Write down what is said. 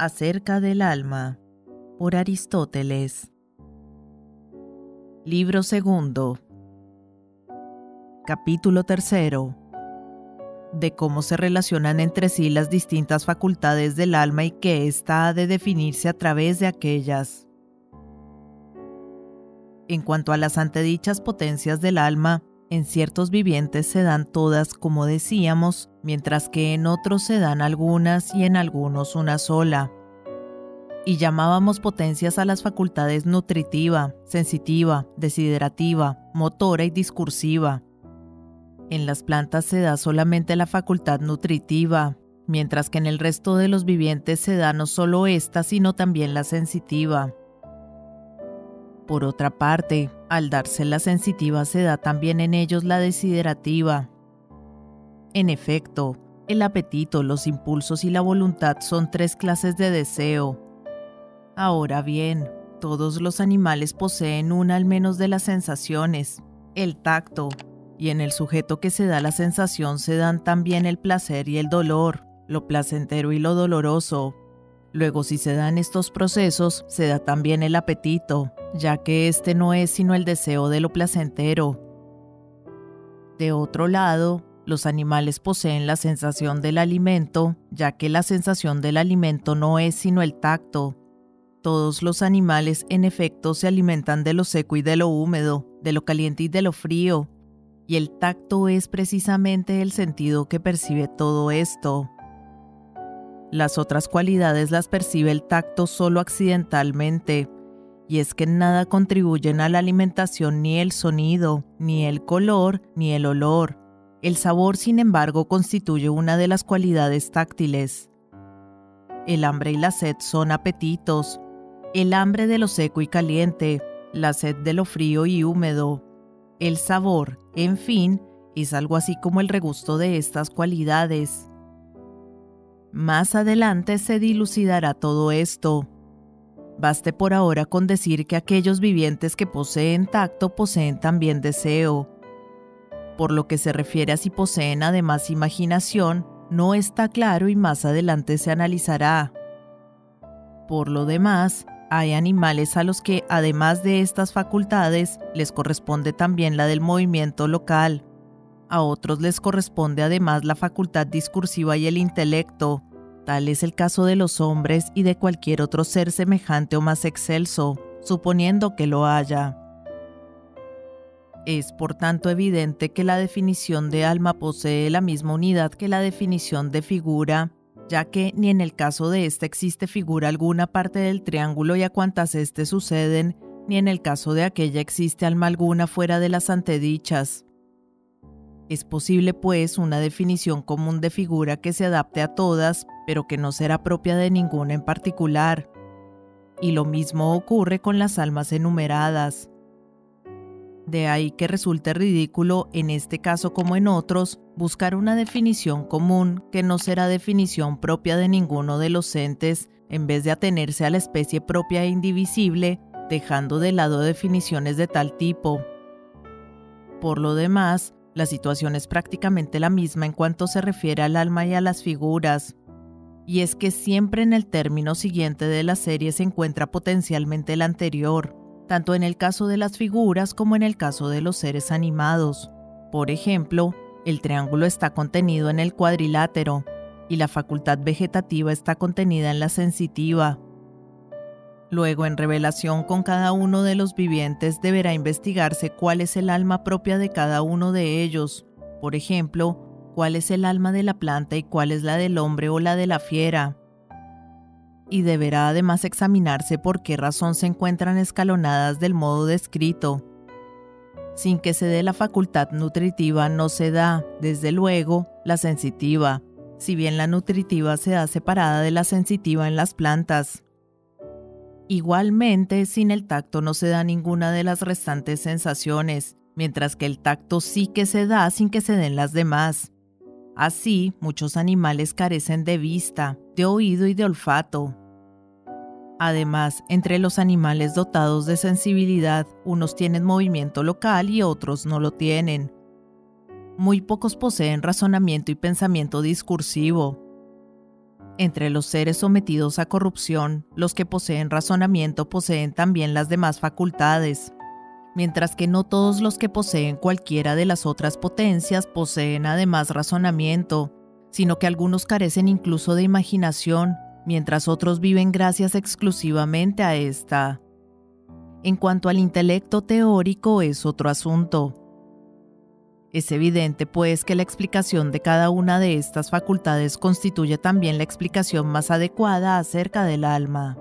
acerca del alma por Aristóteles. Libro segundo. Capítulo tercero. De cómo se relacionan entre sí las distintas facultades del alma y que ésta ha de definirse a través de aquellas. En cuanto a las antedichas potencias del alma, en ciertos vivientes se dan todas, como decíamos, mientras que en otros se dan algunas y en algunos una sola y llamábamos potencias a las facultades nutritiva, sensitiva, desiderativa, motora y discursiva. En las plantas se da solamente la facultad nutritiva, mientras que en el resto de los vivientes se da no solo esta, sino también la sensitiva. Por otra parte, al darse la sensitiva se da también en ellos la desiderativa. En efecto, el apetito, los impulsos y la voluntad son tres clases de deseo, Ahora bien, todos los animales poseen una al menos de las sensaciones, el tacto, y en el sujeto que se da la sensación se dan también el placer y el dolor, lo placentero y lo doloroso. Luego si se dan estos procesos, se da también el apetito, ya que este no es sino el deseo de lo placentero. De otro lado, los animales poseen la sensación del alimento, ya que la sensación del alimento no es sino el tacto, todos los animales en efecto se alimentan de lo seco y de lo húmedo, de lo caliente y de lo frío, y el tacto es precisamente el sentido que percibe todo esto. Las otras cualidades las percibe el tacto solo accidentalmente, y es que nada contribuyen a la alimentación ni el sonido, ni el color, ni el olor. El sabor, sin embargo, constituye una de las cualidades táctiles. El hambre y la sed son apetitos, el hambre de lo seco y caliente, la sed de lo frío y húmedo. El sabor, en fin, es algo así como el regusto de estas cualidades. Más adelante se dilucidará todo esto. Baste por ahora con decir que aquellos vivientes que poseen tacto poseen también deseo. Por lo que se refiere a si poseen además imaginación, no está claro y más adelante se analizará. Por lo demás, hay animales a los que, además de estas facultades, les corresponde también la del movimiento local. A otros les corresponde además la facultad discursiva y el intelecto. Tal es el caso de los hombres y de cualquier otro ser semejante o más excelso, suponiendo que lo haya. Es por tanto evidente que la definición de alma posee la misma unidad que la definición de figura, ya que ni en el caso de esta existe figura alguna parte del triángulo y a cuantas éste suceden, ni en el caso de aquella existe alma alguna fuera de las antedichas. Es posible, pues, una definición común de figura que se adapte a todas, pero que no será propia de ninguna en particular. Y lo mismo ocurre con las almas enumeradas. De ahí que resulte ridículo, en este caso como en otros, buscar una definición común que no será definición propia de ninguno de los entes, en vez de atenerse a la especie propia e indivisible, dejando de lado definiciones de tal tipo. Por lo demás, la situación es prácticamente la misma en cuanto se refiere al alma y a las figuras. Y es que siempre en el término siguiente de la serie se encuentra potencialmente el anterior, tanto en el caso de las figuras como en el caso de los seres animados. Por ejemplo, el triángulo está contenido en el cuadrilátero y la facultad vegetativa está contenida en la sensitiva. Luego, en revelación con cada uno de los vivientes, deberá investigarse cuál es el alma propia de cada uno de ellos. Por ejemplo, cuál es el alma de la planta y cuál es la del hombre o la de la fiera y deberá además examinarse por qué razón se encuentran escalonadas del modo descrito. Sin que se dé la facultad nutritiva no se da, desde luego, la sensitiva, si bien la nutritiva se da separada de la sensitiva en las plantas. Igualmente, sin el tacto no se da ninguna de las restantes sensaciones, mientras que el tacto sí que se da sin que se den las demás. Así, muchos animales carecen de vista, de oído y de olfato, Además, entre los animales dotados de sensibilidad, unos tienen movimiento local y otros no lo tienen. Muy pocos poseen razonamiento y pensamiento discursivo. Entre los seres sometidos a corrupción, los que poseen razonamiento poseen también las demás facultades, mientras que no todos los que poseen cualquiera de las otras potencias poseen además razonamiento, sino que algunos carecen incluso de imaginación, mientras otros viven gracias exclusivamente a esta. En cuanto al intelecto teórico es otro asunto. Es evidente, pues, que la explicación de cada una de estas facultades constituye también la explicación más adecuada acerca del alma.